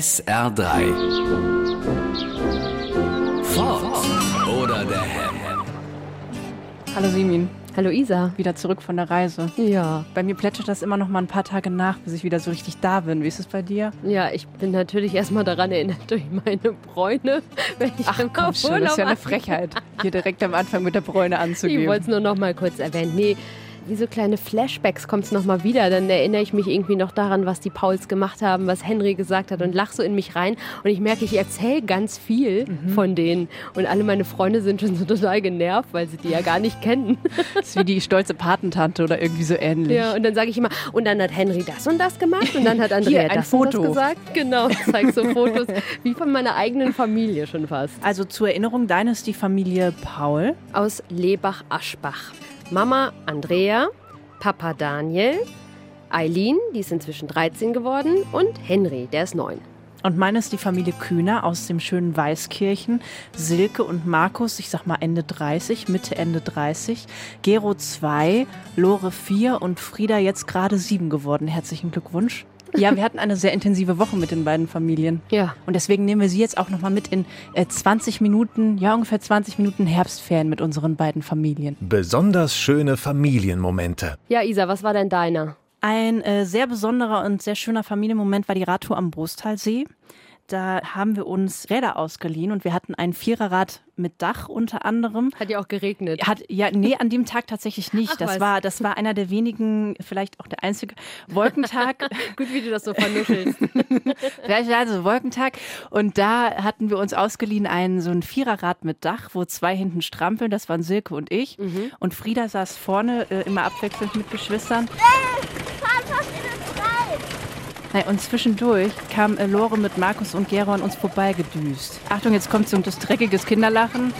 SR3. Fort oder der Ham. Hallo Simin, Hallo Isa. wieder zurück von der Reise. Ja. Bei mir plätschert das immer noch mal ein paar Tage nach, bis ich wieder so richtig da bin. Wie ist es bei dir? Ja, ich bin natürlich erstmal daran erinnert durch meine Bräune, wenn ich Ach im komm schon, das ist ja eine Frechheit, hier direkt am Anfang mit der Bräune Ich anzugeben. wollte es nur noch mal kurz erwähnen. Nee, wie so kleine Flashbacks kommt es nochmal wieder. Dann erinnere ich mich irgendwie noch daran, was die Pauls gemacht haben, was Henry gesagt hat und lach so in mich rein. Und ich merke, ich erzähle ganz viel Mhm. von denen. Und alle meine Freunde sind schon so total genervt, weil sie die ja gar nicht kennen. Das ist wie die stolze Patentante oder irgendwie so ähnlich. Ja, und dann sage ich immer, und dann hat Henry das und das gemacht und dann hat Andrea Hier, ein das und Foto. das gesagt. Genau, ich zeige so Fotos wie von meiner eigenen Familie schon fast. Also zur Erinnerung, deine ist die Familie Paul. Aus Lebach-Aschbach. Mama Andrea, Papa Daniel, Eileen, die ist inzwischen 13 geworden, und Henry, der ist 9. Und meine ist die Familie Kühner aus dem schönen Weißkirchen. Silke und Markus, ich sag mal Ende 30, Mitte, Ende 30. Gero 2, Lore 4 und Frieda jetzt gerade 7 geworden. Herzlichen Glückwunsch. Ja, wir hatten eine sehr intensive Woche mit den beiden Familien. Ja. Und deswegen nehmen wir sie jetzt auch nochmal mit in äh, 20 Minuten, ja ungefähr 20 Minuten Herbstferien mit unseren beiden Familien. Besonders schöne Familienmomente. Ja, Isa, was war denn deiner? Ein äh, sehr besonderer und sehr schöner Familienmoment war die Radtour am Brusttalsee. Da haben wir uns Räder ausgeliehen und wir hatten ein Viererrad mit Dach unter anderem. Hat ja auch geregnet. Hat, ja, nee, an dem Tag tatsächlich nicht. Ach, das was. war, das war einer der wenigen, vielleicht auch der einzige Wolkentag. Gut, wie du das so vernuschelst. Vielleicht also Wolkentag. Und da hatten wir uns ausgeliehen ein so ein Viererrad mit Dach, wo zwei hinten strampeln. Das waren Silke und ich. Mhm. Und Frieda saß vorne, äh, immer abwechselnd mit Geschwistern. Nein, und zwischendurch kam äh, Lore mit Markus und Gero an uns vorbeigedüst. Achtung, jetzt kommt so das dreckiges Kinderlachen.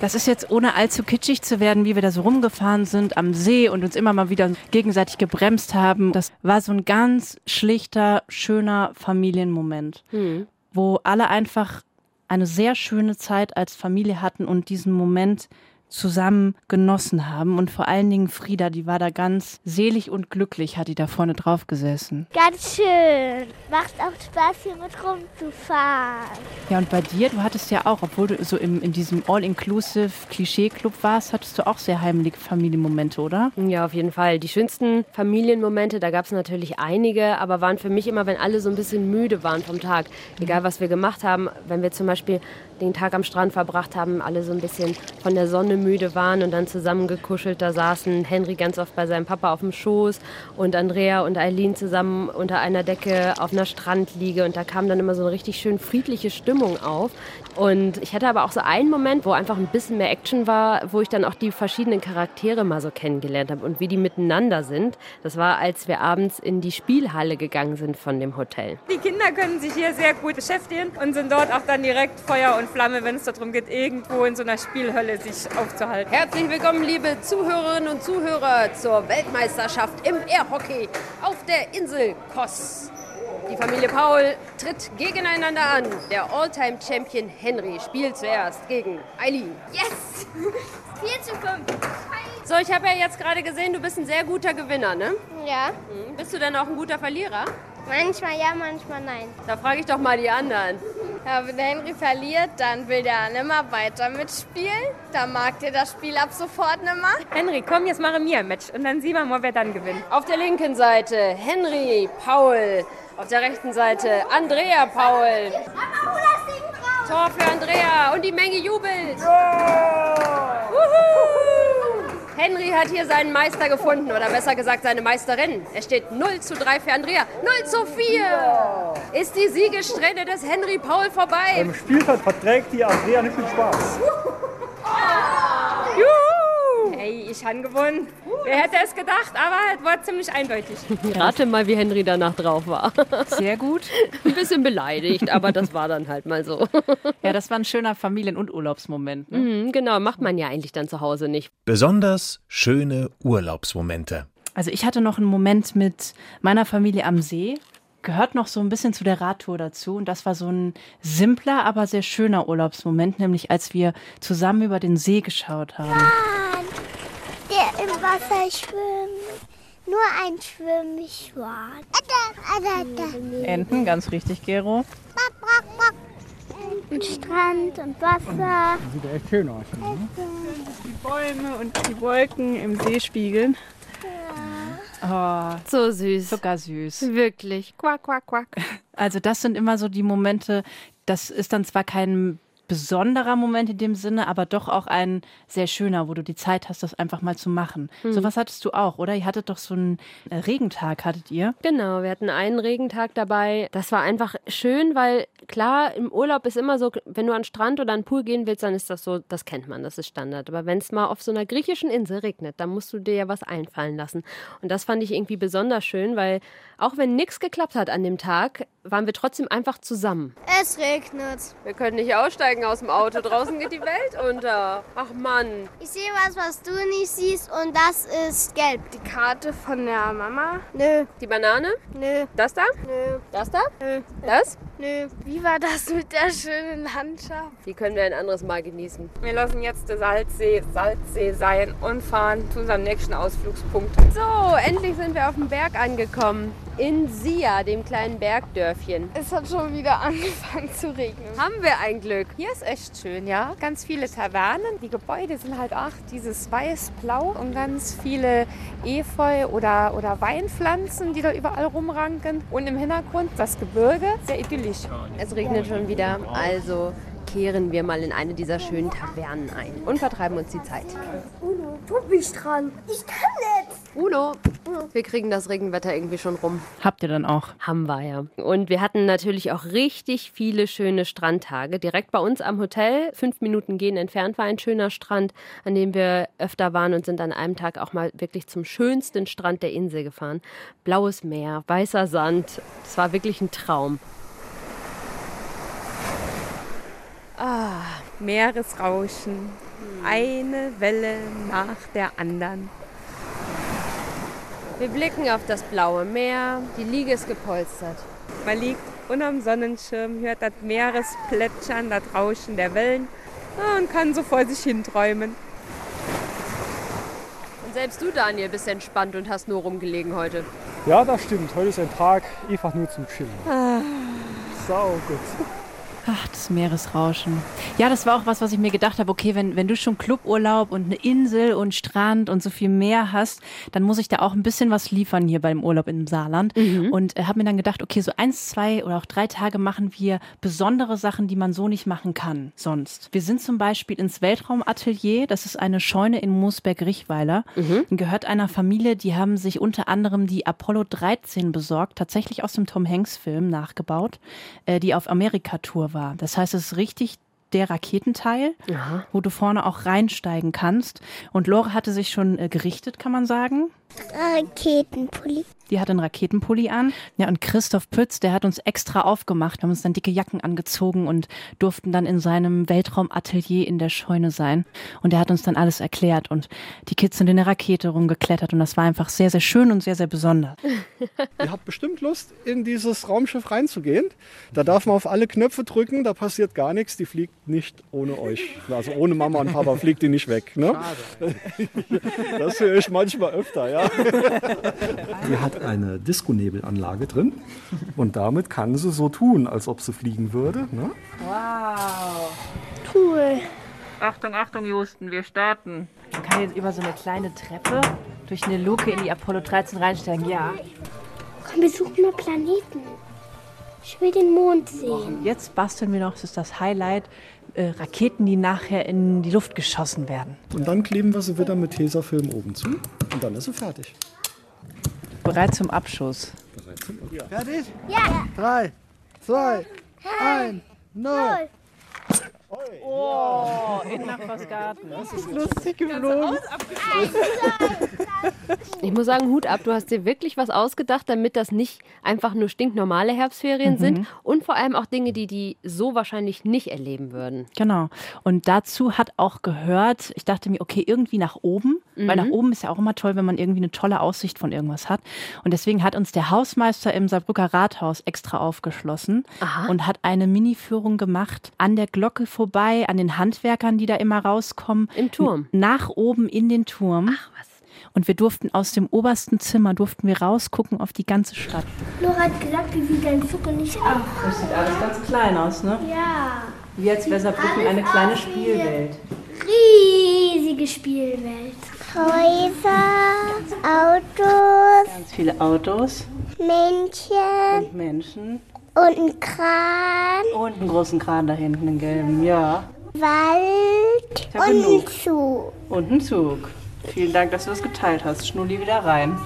Das ist jetzt ohne allzu kitschig zu werden, wie wir da so rumgefahren sind am See und uns immer mal wieder gegenseitig gebremst haben. Das war so ein ganz schlichter, schöner Familienmoment, wo alle einfach eine sehr schöne Zeit als Familie hatten und diesen Moment zusammen genossen haben. Und vor allen Dingen Frieda, die war da ganz selig und glücklich, hat die da vorne drauf gesessen. Ganz schön. Macht auch Spaß, hier mit rumzufahren. Ja, und bei dir, du hattest ja auch, obwohl du so im, in diesem All-Inclusive Klischee-Club warst, hattest du auch sehr heimliche Familienmomente, oder? Ja, auf jeden Fall. Die schönsten Familienmomente, da gab es natürlich einige, aber waren für mich immer, wenn alle so ein bisschen müde waren vom Tag. Egal, was wir gemacht haben, wenn wir zum Beispiel den Tag am Strand verbracht haben, alle so ein bisschen von der Sonne müde waren und dann zusammengekuschelt da saßen. Henry ganz oft bei seinem Papa auf dem Schoß und Andrea und Eileen zusammen unter einer Decke auf einer Strandliege und da kam dann immer so eine richtig schön friedliche Stimmung auf. Und ich hatte aber auch so einen Moment, wo einfach ein bisschen mehr Action war, wo ich dann auch die verschiedenen Charaktere mal so kennengelernt habe und wie die miteinander sind. Das war, als wir abends in die Spielhalle gegangen sind von dem Hotel. Die Kinder können sich hier sehr gut beschäftigen und sind dort auch dann direkt Feuer und Flamme, wenn es darum geht, irgendwo in so einer Spielhölle sich aufzuhalten. Herzlich willkommen, liebe Zuhörerinnen und Zuhörer, zur Weltmeisterschaft im Airhockey auf der Insel Kos. Die Familie Paul tritt gegeneinander an. Der All-Time-Champion Henry spielt zuerst gegen Eileen. Yes! 4 zu 5. So, ich habe ja jetzt gerade gesehen, du bist ein sehr guter Gewinner, ne? Ja. Hm, Bist du denn auch ein guter Verlierer? Manchmal ja, manchmal nein. Da frage ich doch mal die anderen. Ja, wenn der Henry verliert, dann will der nimmer weiter mitspielen. Dann mag der das Spiel ab sofort nimmer. Henry, komm, jetzt machen wir ein Match und dann sehen wir mal, wer dann gewinnt. Auf der linken Seite Henry Paul. Auf der rechten Seite Andrea Paul. Tor für Andrea und die Menge jubelt. Wuhu! Henry hat hier seinen Meister gefunden oder besser gesagt seine Meisterin. Es steht 0 zu 3 für Andrea, 0 zu 4. Ist die Siegessträhne des Henry Paul vorbei? Im Spielfeld verträgt die Andrea nicht viel Spaß. Ich habe gewonnen. Wer hätte es gedacht, aber es war ziemlich eindeutig. Rate mal, wie Henry danach drauf war. Sehr gut. Ein bisschen beleidigt, aber das war dann halt mal so. Ja, das war ein schöner Familien- und Urlaubsmoment. Ne? Mhm, genau, macht man ja eigentlich dann zu Hause nicht. Besonders schöne Urlaubsmomente. Also ich hatte noch einen Moment mit meiner Familie am See. Gehört noch so ein bisschen zu der Radtour dazu. Und das war so ein simpler, aber sehr schöner Urlaubsmoment, nämlich als wir zusammen über den See geschaut haben. Der im Wasser schwimmt. Nur ein Schwimmschwan. Ada, ada. Enten, ganz richtig, Gero. Und Strand und Wasser. Sieht echt schön aus. Ne? Die Bäume und die Wolken im See spiegeln. Oh, So süß. zuckersüß. Wirklich. Quack, quack, quack. Also das sind immer so die Momente, das ist dann zwar kein besonderer Moment in dem Sinne, aber doch auch ein sehr schöner, wo du die Zeit hast, das einfach mal zu machen. So was hattest du auch, oder? Ihr hattet doch so einen äh, Regentag, hattet ihr? Genau, wir hatten einen Regentag dabei. Das war einfach schön, weil klar, im Urlaub ist immer so, wenn du an den Strand oder an den Pool gehen willst, dann ist das so, das kennt man, das ist Standard. Aber wenn es mal auf so einer griechischen Insel regnet, dann musst du dir ja was einfallen lassen. Und das fand ich irgendwie besonders schön, weil auch wenn nichts geklappt hat an dem Tag, waren wir trotzdem einfach zusammen. Es regnet. Wir können nicht aussteigen aus dem Auto. Draußen geht die Welt unter. Ach Mann. Ich sehe was, was du nicht siehst und das ist gelb. Die Karte von der Mama? Nö, Die Banane? nö, Das da? nö, Das da? nö, Das? nö. Wie war das mit der schönen Landschaft? Die können wir ein anderes Mal genießen. Wir lassen jetzt den Salzsee Salzsee sein und fahren zu unserem nächsten Ausflugspunkt. So, endlich sind wir auf dem Berg angekommen. In Sia, dem kleinen Bergdörfchen. Es hat schon wieder angefangen zu regnen. Haben wir ein Glück. Hier ist echt schön, ja. Ganz viele Tavernen. Die Gebäude sind halt auch dieses weiß-blau und ganz viele Efeu oder, oder Weinpflanzen, die da überall rumranken. Und im Hintergrund das Gebirge, sehr idyllisch. Es regnet schon wieder, also kehren wir mal in eine dieser schönen Tavernen ein und vertreiben uns die Zeit. Du bist dran. Ich kann nicht. Uno, wir kriegen das Regenwetter irgendwie schon rum. Habt ihr dann auch? Haben wir ja. Und wir hatten natürlich auch richtig viele schöne Strandtage. Direkt bei uns am Hotel, fünf Minuten gehen entfernt, war ein schöner Strand, an dem wir öfter waren und sind an einem Tag auch mal wirklich zum schönsten Strand der Insel gefahren. Blaues Meer, weißer Sand. Das war wirklich ein Traum. Meeresrauschen. Eine Welle nach der anderen. Wir blicken auf das blaue Meer. Die Liege ist gepolstert. Man liegt unterm Sonnenschirm, hört das Meeresplätschern, das Rauschen der Wellen ja, und kann so vor sich hin träumen. Und selbst du, Daniel, bist entspannt und hast nur rumgelegen heute. Ja, das stimmt. Heute ist ein Tag einfach nur zum Chillen. Sau gut. Ach, das Meeresrauschen. Ja, das war auch was, was ich mir gedacht habe. Okay, wenn, wenn du schon Cluburlaub und eine Insel und Strand und so viel Meer hast, dann muss ich da auch ein bisschen was liefern hier beim Urlaub im Saarland. Und äh, habe mir dann gedacht, okay, so eins, zwei oder auch drei Tage machen wir besondere Sachen, die man so nicht machen kann sonst. Wir sind zum Beispiel ins Weltraumatelier. Das ist eine Scheune in Moosberg-Richweiler. Gehört einer Familie, die haben sich unter anderem die Apollo 13 besorgt, tatsächlich aus dem Tom Hanks-Film nachgebaut, äh, die auf Amerika-Tour war. Das heißt, es ist richtig der Raketenteil, wo du vorne auch reinsteigen kannst. Und Lore hatte sich schon äh, gerichtet, kann man sagen. Raketenpulli. Die hat einen Raketenpulli an. Ja, und Christoph Pütz, der hat uns extra aufgemacht. Wir haben uns dann dicke Jacken angezogen und durften dann in seinem Weltraumatelier in der Scheune sein. Und er hat uns dann alles erklärt. Und die Kids sind in der Rakete rumgeklettert. Und das war einfach sehr, sehr schön und sehr, sehr besonders. Ihr habt bestimmt Lust, in dieses Raumschiff reinzugehen. Da darf man auf alle Knöpfe drücken, da passiert gar nichts. Die fliegt nicht ohne euch. Also ohne Mama und Papa fliegt die nicht weg. Ne? Das höre ich manchmal öfter, ja. Die hat eine Disco-Nebelanlage drin und damit kann sie so tun, als ob sie fliegen würde. Ne? Cool. Achtung, Achtung, Houston, wir starten. Man kann jetzt über so eine kleine Treppe durch eine Luke in die Apollo 13 reinsteigen. Ja. Komm, wir suchen mal Planeten. Ich will den Mond sehen. Jetzt basteln wir noch, das ist das Highlight, äh, Raketen, die nachher in die Luft geschossen werden. Und dann kleben wir sie wieder mit Tesafilm oben zu. Und dann ist sie fertig. Bereit zum Abschuss. Fertig? Ja. Drei, zwei, eins, null. Oh, in Nachbars Garten. Das ist lustig geflogen. Ich muss sagen, Hut ab, du hast dir wirklich was ausgedacht, damit das nicht einfach nur stinknormale Herbstferien sind und vor allem auch Dinge, die die so wahrscheinlich nicht erleben würden. Genau. Und dazu hat auch gehört, ich dachte mir, okay, irgendwie nach oben, weil nach oben ist ja auch immer toll, wenn man irgendwie eine tolle Aussicht von irgendwas hat. Und deswegen hat uns der Hausmeister im Saarbrücker Rathaus extra aufgeschlossen Aha. und hat eine Mini-Führung gemacht an der Glocke vorbei, an den Handwerkern, die da immer rauskommen. Im Turm. Nach oben in den Turm. Ach was. Und wir durften aus dem obersten Zimmer, durften wir rausgucken auf die ganze Stadt. Laura hat gesagt, wie sieht dein Zug und ich auch. Das sieht alles ganz klein aus, ne? Ja. Wie als wäre Saarbrücken eine kleine Spielwelt. Riesige Spielwelt. Häuser, Autos, Ganz viele Autos Männchen und Menschen. und ein Kran, Und einen großen Kran da hinten, einen gelben, ja. Wald und ein. Zug. Und ein Zug. Vielen Dank, dass du das geteilt hast. Schnulli wieder rein.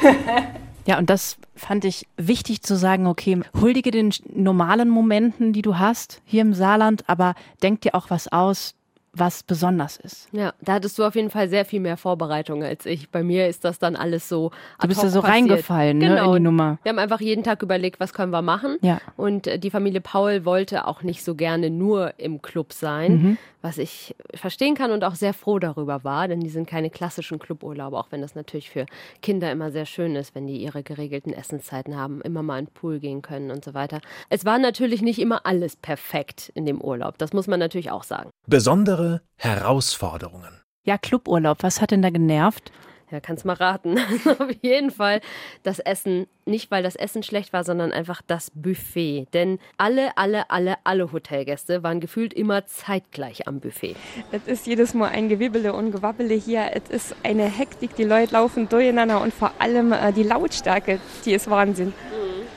ja, und das fand ich wichtig zu sagen, okay, huldige den normalen Momenten, die du hast hier im Saarland, aber denk dir auch was aus, was besonders ist. Ja, da hattest du auf jeden Fall sehr viel mehr Vorbereitung als ich. Bei mir ist das dann alles so. Du bist hoc so passiert. reingefallen, ne, genau. in die Nummer. Wir haben einfach jeden Tag überlegt, was können wir machen. Ja. Und äh, die Familie Paul wollte auch nicht so gerne nur im Club sein, Mhm. was ich verstehen kann und auch sehr froh darüber war, denn die sind keine klassischen Cluburlaube, auch wenn das natürlich für Kinder immer sehr schön ist, wenn die ihre geregelten Essenszeiten haben, immer mal in den Pool gehen können und so weiter. Es war natürlich nicht immer alles perfekt in dem Urlaub, das muss man natürlich auch sagen. Besondere Herausforderungen. Ja, Cluburlaub, was hat denn da genervt? Ja, kannst mal raten. Auf jeden Fall das Essen, nicht weil das Essen schlecht war, sondern einfach das Buffet. Denn alle, alle, alle, alle Hotelgäste waren gefühlt immer zeitgleich am Buffet. Es ist jedes Mal ein Gewibbele und Gewabbele hier. Es ist eine Hektik, die Leute laufen durcheinander und vor allem äh, die Lautstärke, die ist Wahnsinn.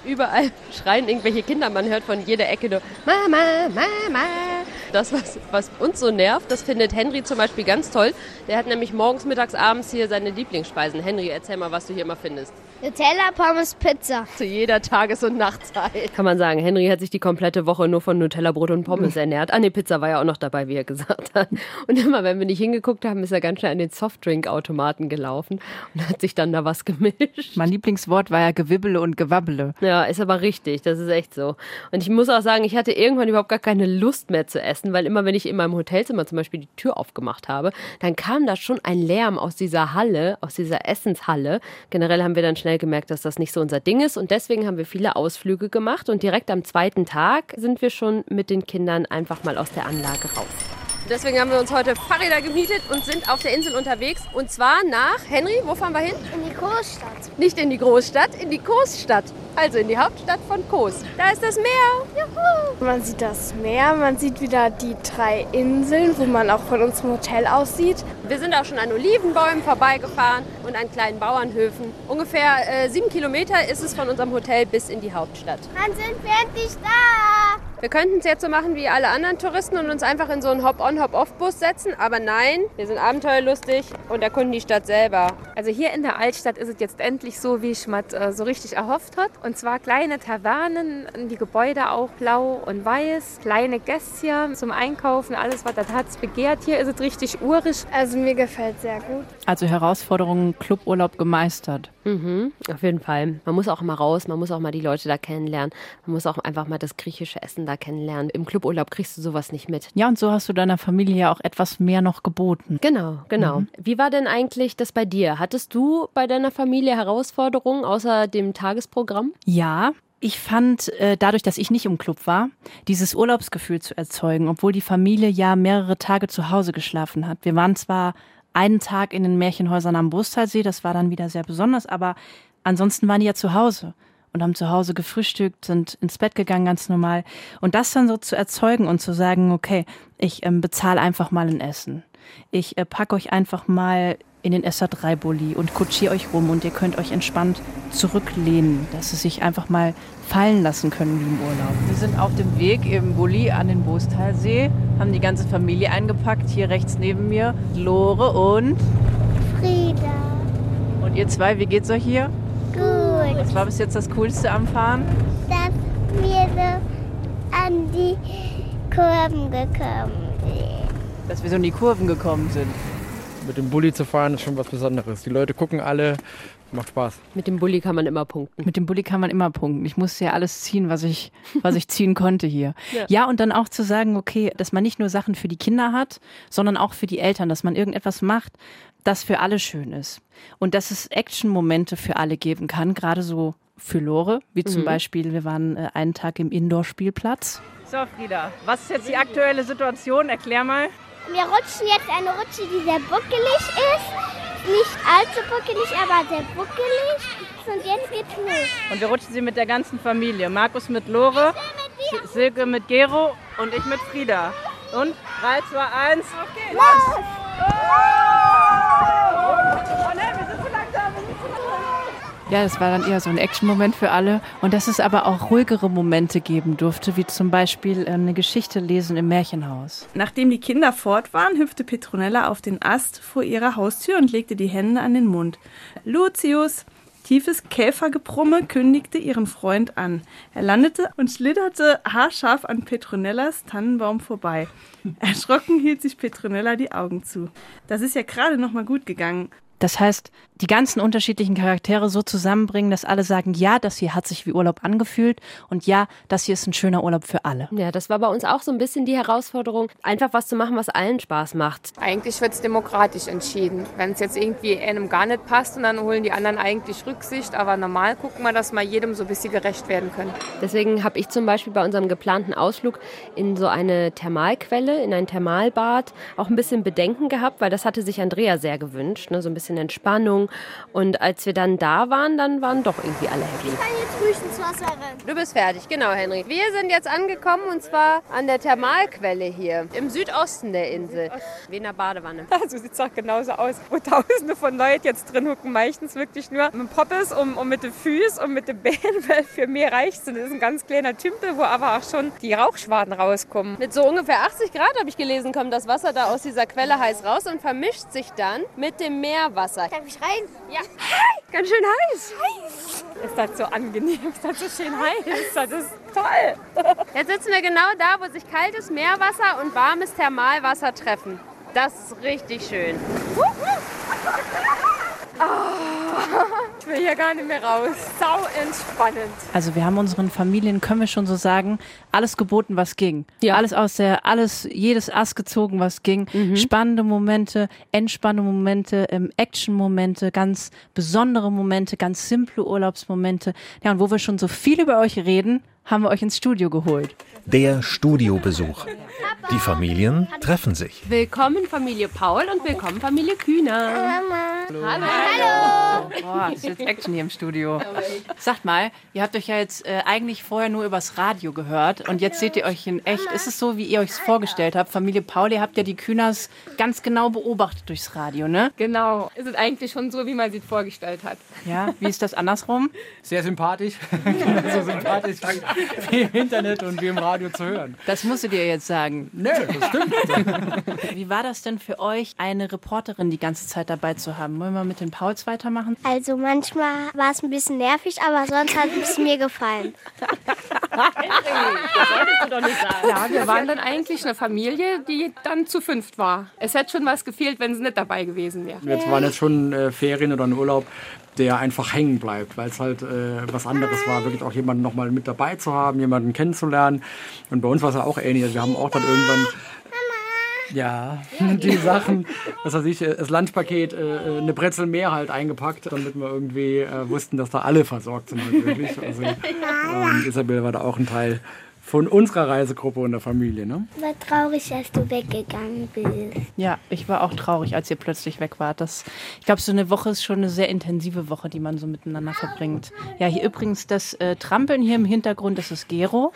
Überall schreien irgendwelche Kinder, man hört von jeder Ecke nur Mama, Mama. Das, was, was uns so nervt, das findet Henry zum Beispiel ganz toll. Der hat nämlich morgens, mittags, abends hier seine Lieblingsspeisen. Henry, erzähl mal, was du hier immer findest. Nutella, Pommes, Pizza. Zu jeder Tages- und Nachtzeit. Kann man sagen, Henry hat sich die komplette Woche nur von Nutella-Brot und Pommes ernährt. Ah, ne, Pizza war ja auch noch dabei, wie er gesagt hat. Und immer, wenn wir nicht hingeguckt haben, ist er ganz schnell an den Softdrink-Automaten gelaufen und hat sich dann da was gemischt. Mein Lieblingswort war ja Gewibbele und Gewabbele. Ja, ist aber richtig, das ist echt so. Und ich muss auch sagen, ich hatte irgendwann überhaupt gar keine Lust mehr zu essen, weil immer, wenn ich in meinem Hotelzimmer zum Beispiel die Tür aufgemacht habe, dann kam da schon ein Lärm aus dieser Halle, aus dieser Essenshalle. Generell haben wir dann schnell gemerkt, dass das nicht so unser Ding ist und deswegen haben wir viele Ausflüge gemacht und direkt am zweiten Tag sind wir schon mit den Kindern einfach mal aus der Anlage raus. Deswegen haben wir uns heute Fahrräder gemietet und sind auf der Insel unterwegs. Und zwar nach, Henry, wo fahren wir hin? In die Großstadt. Nicht in die Großstadt, in die Coesstadt. Also in die Hauptstadt von Coes. Da ist das Meer. Juhu. Man sieht das Meer, man sieht wieder die drei Inseln, wo man auch von unserem Hotel aussieht. Wir sind auch schon an Olivenbäumen vorbeigefahren und an kleinen Bauernhöfen. Ungefähr äh, sieben Kilometer ist es von unserem Hotel bis in die Hauptstadt. Dann sind wir endlich da. Wir könnten es jetzt so machen wie alle anderen Touristen und uns einfach in so einen Hop-on, Hop-off-Bus setzen. Aber nein, wir sind abenteuerlustig und erkunden die Stadt selber. Also hier in der Altstadt ist es jetzt endlich so, wie Schmatt äh, so richtig erhofft hat. Und zwar kleine Tavernen, die Gebäude auch blau und weiß, kleine Gässchen zum Einkaufen, alles was das Herz begehrt. Hier ist es richtig urig. Also mir gefällt sehr gut. Also Herausforderungen Cluburlaub gemeistert. Mhm, auf jeden Fall. Man muss auch mal raus, man muss auch mal die Leute da kennenlernen. Man muss auch einfach mal das griechische Essen da kennenlernen. Im Cluburlaub kriegst du sowas nicht mit. Ja, und so hast du deiner Familie ja auch etwas mehr noch geboten. Genau, genau. Wie war denn eigentlich das bei dir? Hattest du bei deiner Familie Herausforderungen außer dem Tagesprogramm? Ja, ich fand, äh, dadurch, dass ich nicht im Club war, dieses Urlaubsgefühl zu erzeugen, obwohl die Familie ja mehrere Tage zu Hause geschlafen hat. Wir waren zwar einen Tag in den Märchenhäusern am Brustalsee, das war dann wieder sehr besonders, aber ansonsten waren die ja zu Hause und haben zu Hause gefrühstückt, sind ins Bett gegangen, ganz normal. Und das dann so zu erzeugen und zu sagen, okay, ich ähm, bezahle einfach mal ein Essen. Ich äh, pack euch einfach mal in den SA3-Bulli und kutschiere euch rum und ihr könnt euch entspannt zurücklehnen, dass sie sich einfach mal fallen lassen können wie im Urlaub. Wir sind auf dem Weg im Bulli an den Bostalsee, haben die ganze Familie eingepackt. Hier rechts neben mir Lore und Frieda. und ihr zwei, wie geht's euch hier? Was war bis jetzt das Coolste am Fahren? Dass wir so an die Kurven gekommen sind. Dass wir so in die Kurven gekommen sind. Mit dem Bulli zu fahren ist schon was Besonderes. Die Leute gucken alle, macht Spaß. Mit dem Bulli kann man immer punkten. Mit dem Bulli kann man immer punkten. Ich musste ja alles ziehen, was ich, was ich ziehen konnte hier. Ja. Ja. und dann auch zu sagen, okay, dass man nicht nur Sachen für die Kinder hat, sondern auch für die Eltern, dass man irgendetwas macht, das für alle schön ist. Und dass es Action-Momente für alle geben kann, gerade so für Lore, wie zum Mhm. Beispiel, wir waren äh, einen Tag im Indoor-Spielplatz. So, Frieda, was ist jetzt die aktuelle Situation? Erklär mal. Wir rutschen jetzt eine Rutsche, die sehr buckelig ist. Nicht allzu buckelig, aber sehr buckelig. Und jetzt geht's los. Und wir rutschen sie mit der ganzen Familie. Markus mit Lore, Silke mit Gero und ich mit Frieda. Und 3, 2, 1. Okay, los! Ja, das war dann eher so ein Action-Moment für alle. Und dass es aber auch ruhigere Momente geben durfte, wie zum Beispiel eine Geschichte lesen im Märchenhaus. Nachdem die Kinder fort waren, hüpfte Petronella auf den Ast vor ihrer Haustür und legte die Hände an den Mund. Lucius, tiefes Käfergebrumme kündigte ihren Freund an. Er landete und schlitterte haarscharf an Petronellas Tannenbaum vorbei. Erschrocken hielt sich Petronella die Augen zu. Das ist ja gerade noch mal gut gegangen. Das heißt, die ganzen unterschiedlichen Charaktere so zusammenbringen, dass alle sagen, ja, das hier hat sich wie Urlaub angefühlt und ja, das hier ist ein schöner Urlaub für alle. Ja, das war bei uns auch so ein bisschen die Herausforderung, einfach was zu machen, was allen Spaß macht. Eigentlich wird es demokratisch entschieden. Wenn es jetzt irgendwie einem gar nicht passt und dann holen die anderen eigentlich Rücksicht, aber normal gucken wir, dass wir jedem so ein bisschen gerecht werden können. Deswegen habe ich zum Beispiel bei unserem geplanten Ausflug in so eine Thermalquelle, in ein Thermalbad, auch ein bisschen Bedenken gehabt, weil das hatte sich Andrea sehr gewünscht, ne? so ein bisschen Entspannung. Und als wir dann da waren, dann waren doch irgendwie alle happy. Ich kann jetzt ruhig ins Wasser rennen. Du bist fertig, genau, Henry. Wir sind jetzt angekommen und zwar an der Thermalquelle hier im Südosten der Insel. Wie in der Badewanne. So sieht es auch genauso aus. Wo tausende von Leuten jetzt drin hucken, meistens wirklich nur mit dem Poppes und, und mit den Füßen und mit den Beinen, weil für mehr reicht es. Das ist ein ganz kleiner Tümpel, wo aber auch schon die Rauchschwaden rauskommen. Mit so ungefähr 80 Grad, habe ich gelesen, kommt das Wasser da aus dieser Quelle heiß raus und vermischt sich dann mit dem Meerwasser. Darf ich rein? Ja. Ganz schön heiß. heiß. Ist das so angenehm? Ist das so schön heiß? Das ist toll. Jetzt sitzen wir genau da, wo sich kaltes Meerwasser und warmes Thermalwasser treffen. Das ist richtig schön. Ich will hier gar nicht mehr raus. Sau entspannend. Also wir haben unseren Familien, können wir schon so sagen, alles geboten, was ging. Ja. Alles aus der, alles, jedes Ass gezogen, was ging. Spannende Momente, entspannende Momente, ähm, Action-Momente, ganz besondere Momente, ganz simple Urlaubsmomente. Ja, und wo wir schon so viel über euch reden, haben wir euch ins Studio geholt. Der Studiobesuch. Die Familien treffen sich. Willkommen Familie Paul und willkommen Familie Kühner. Mama. Hallo. Hallo. Boah, das ist jetzt Action hier im Studio. Sagt mal, ihr habt euch ja jetzt äh, eigentlich vorher nur übers Radio gehört und jetzt seht ihr euch in echt. Ist es so, wie ihr euch es vorgestellt habt? Familie Paul, ihr habt ja die Kühners ganz genau beobachtet durchs Radio, ne? Genau, ist es eigentlich schon so, wie man sich vorgestellt hat. Ja, wie ist das andersrum? Sehr sympathisch. so sympathisch wie im Internet und wie im Radio zu hören. Das musstet ihr jetzt sagen. Nö, das stimmt. Wie war das denn für euch, eine Reporterin die ganze Zeit dabei zu haben? Wollen wir mit den Pauls weitermachen? Also manchmal war es ein bisschen nervig, aber sonst hat es mir gefallen. Ja, wir waren dann eigentlich eine Familie, die dann zu fünft war. Es hätte schon was gefehlt, wenn sie nicht dabei gewesen wäre. Jetzt waren jetzt schon äh, Ferien oder ein Urlaub, der einfach hängen bleibt, weil es halt äh, was anderes war, wirklich auch jemanden nochmal mit dabei zu haben, jemanden kennenzulernen. Und bei uns war es ja auch ähnlich. Wir haben auch dann irgendwann ja, die Sachen, was weiß ich, äh, das Lunchpaket, äh, eine Brezel mehr halt eingepackt, damit wir irgendwie äh, wussten, dass da alle versorgt sind wirklich. Also, und Isabel war da auch ein Teil von unserer Reisegruppe und der Familie, ne? War traurig, dass du weggegangen bist. Ja, ich war auch traurig, als ihr plötzlich weg wart. Das, ich glaube, so eine Woche ist schon eine sehr intensive Woche, die man so miteinander verbringt. Ja, hier übrigens das äh, Trampeln hier im Hintergrund, das ist Gero.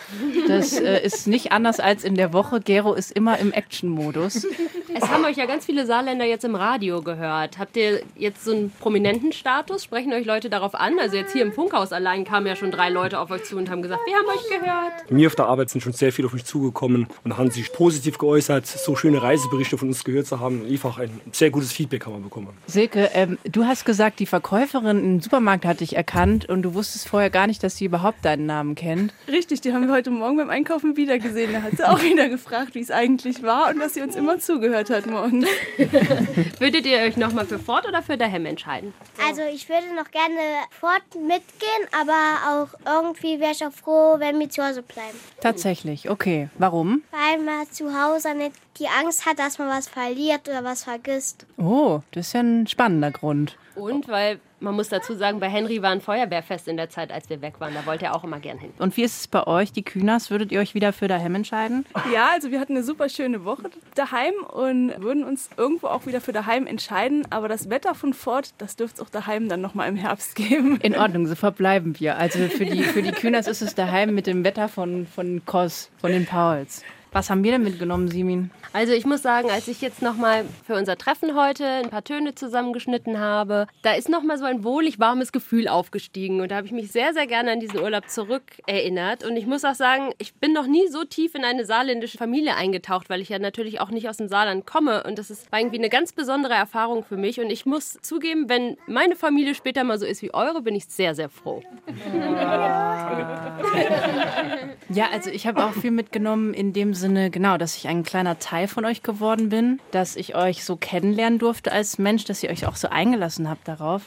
Das äh, ist nicht anders als in der Woche. Gero ist immer im Action-Modus. Es haben euch ja ganz viele Saarländer jetzt im Radio gehört. Habt ihr jetzt so einen prominenten Status? Sprechen euch Leute darauf an? Also jetzt hier im Funkhaus allein kamen ja schon drei Leute auf euch zu und haben gesagt, wir haben euch gehört. Mir auf der Arbeit sind schon sehr viele auf mich zugekommen und haben sich positiv geäußert, so schöne Reiseberichte von uns gehört zu haben. Einfach ein sehr gutes Feedback haben wir bekommen. Silke, ähm, du hast gesagt, die Verkäuferin im Supermarkt hat dich erkannt und du wusstest vorher gar nicht, dass sie überhaupt deinen Namen kennt. Richtig, die haben wir heute Morgen beim Einkaufen wieder gesehen. Da hat sie auch wieder gefragt, wie es eigentlich war und dass sie uns immer zugehört hat morgens. Würdet ihr euch nochmal für Ford oder für Dahem entscheiden? Also ich würde noch gerne fort mitgehen, aber auch irgendwie wäre ich auch froh, wenn wir zu Hause bleiben. Tatsächlich, okay. Warum? Weil man zu Hause nicht die Angst hat, dass man was verliert oder was vergisst. Oh, das ist ja ein spannender Grund. Und weil Man muss dazu sagen, bei Henry war ein Feuerwehrfest in der Zeit, als wir weg waren. Da wollte er auch immer gern hin. Und wie ist es bei euch, die Kühners? Würdet ihr euch wieder für daheim entscheiden? Ja, also wir hatten eine super schöne Woche daheim und würden uns irgendwo auch wieder für daheim entscheiden. Aber das Wetter von Ford, das dürfte es auch daheim dann nochmal im Herbst geben. In Ordnung, so verbleiben wir. Also für die, für die Kühners ist es daheim mit dem Wetter von, von Kos, von den Pauls. Was haben wir denn mitgenommen, Simin? Also ich muss sagen, als ich jetzt nochmal für unser Treffen heute ein paar Töne zusammengeschnitten habe, da ist nochmal so ein wohlig warmes Gefühl aufgestiegen. Und da habe ich mich sehr, sehr gerne an diesen Urlaub zurückerinnert. Und ich muss auch sagen, ich bin noch nie so tief in eine saarländische Familie eingetaucht, weil ich ja natürlich auch nicht aus dem Saarland komme. Und das ist irgendwie eine ganz besondere Erfahrung für mich. Und ich muss zugeben, wenn meine Familie später mal so ist wie eure, bin ich sehr, sehr froh. Ja, also ich habe auch viel mitgenommen in dem Sinne, genau, dass ich ein kleiner Teil von euch geworden bin, dass ich euch so kennenlernen durfte als Mensch, dass ihr euch auch so eingelassen habt darauf.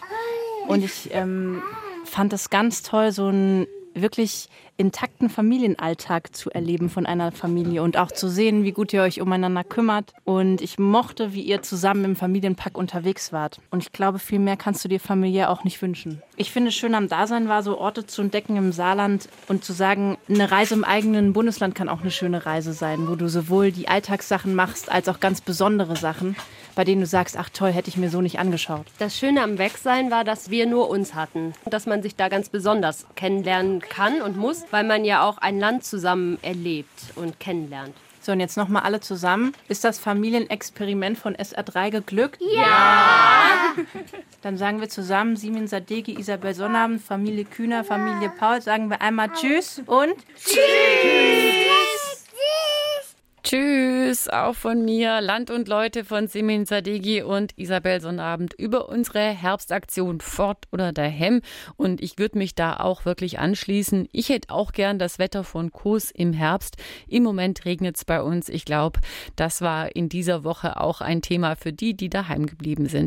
Und ich ähm, fand das ganz toll, so einen wirklich intakten Familienalltag zu erleben von einer Familie und auch zu sehen, wie gut ihr euch umeinander kümmert. Und ich mochte, wie ihr zusammen im Familienpack unterwegs wart. Und ich glaube, viel mehr kannst du dir familiär auch nicht wünschen. Ich finde, schön am Dasein war, so Orte zu entdecken im Saarland und zu sagen, eine Reise im eigenen Bundesland kann auch eine schöne Reise sein, wo du sowohl die Alltagssachen machst, als auch ganz besondere Sachen, bei denen du sagst, ach toll, hätte ich mir so nicht angeschaut. Das Schöne am Wegsein war, dass wir nur uns hatten. Dass man sich da ganz besonders kennenlernen kann und muss, weil man ja auch ein Land zusammen erlebt und kennenlernt. So, und jetzt nochmal alle zusammen. Ist das Familienexperiment von SR3 geglückt? Ja! Dann sagen wir zusammen, Simin Sadegi, Isabel Sonnabend, Familie Kühner, Familie Paul, sagen wir einmal Tschüss und Tschüss, auch von mir, Land und Leute von Simin Sadegi und Isabel Sonnabend über unsere Herbstaktion Fort oder daheim. Und ich würde mich da auch wirklich anschließen. Ich hätte auch gern das Wetter von Kos im Herbst. Im Moment regnet es bei uns. Ich glaube, das war in dieser Woche auch ein Thema für die, die daheim geblieben sind.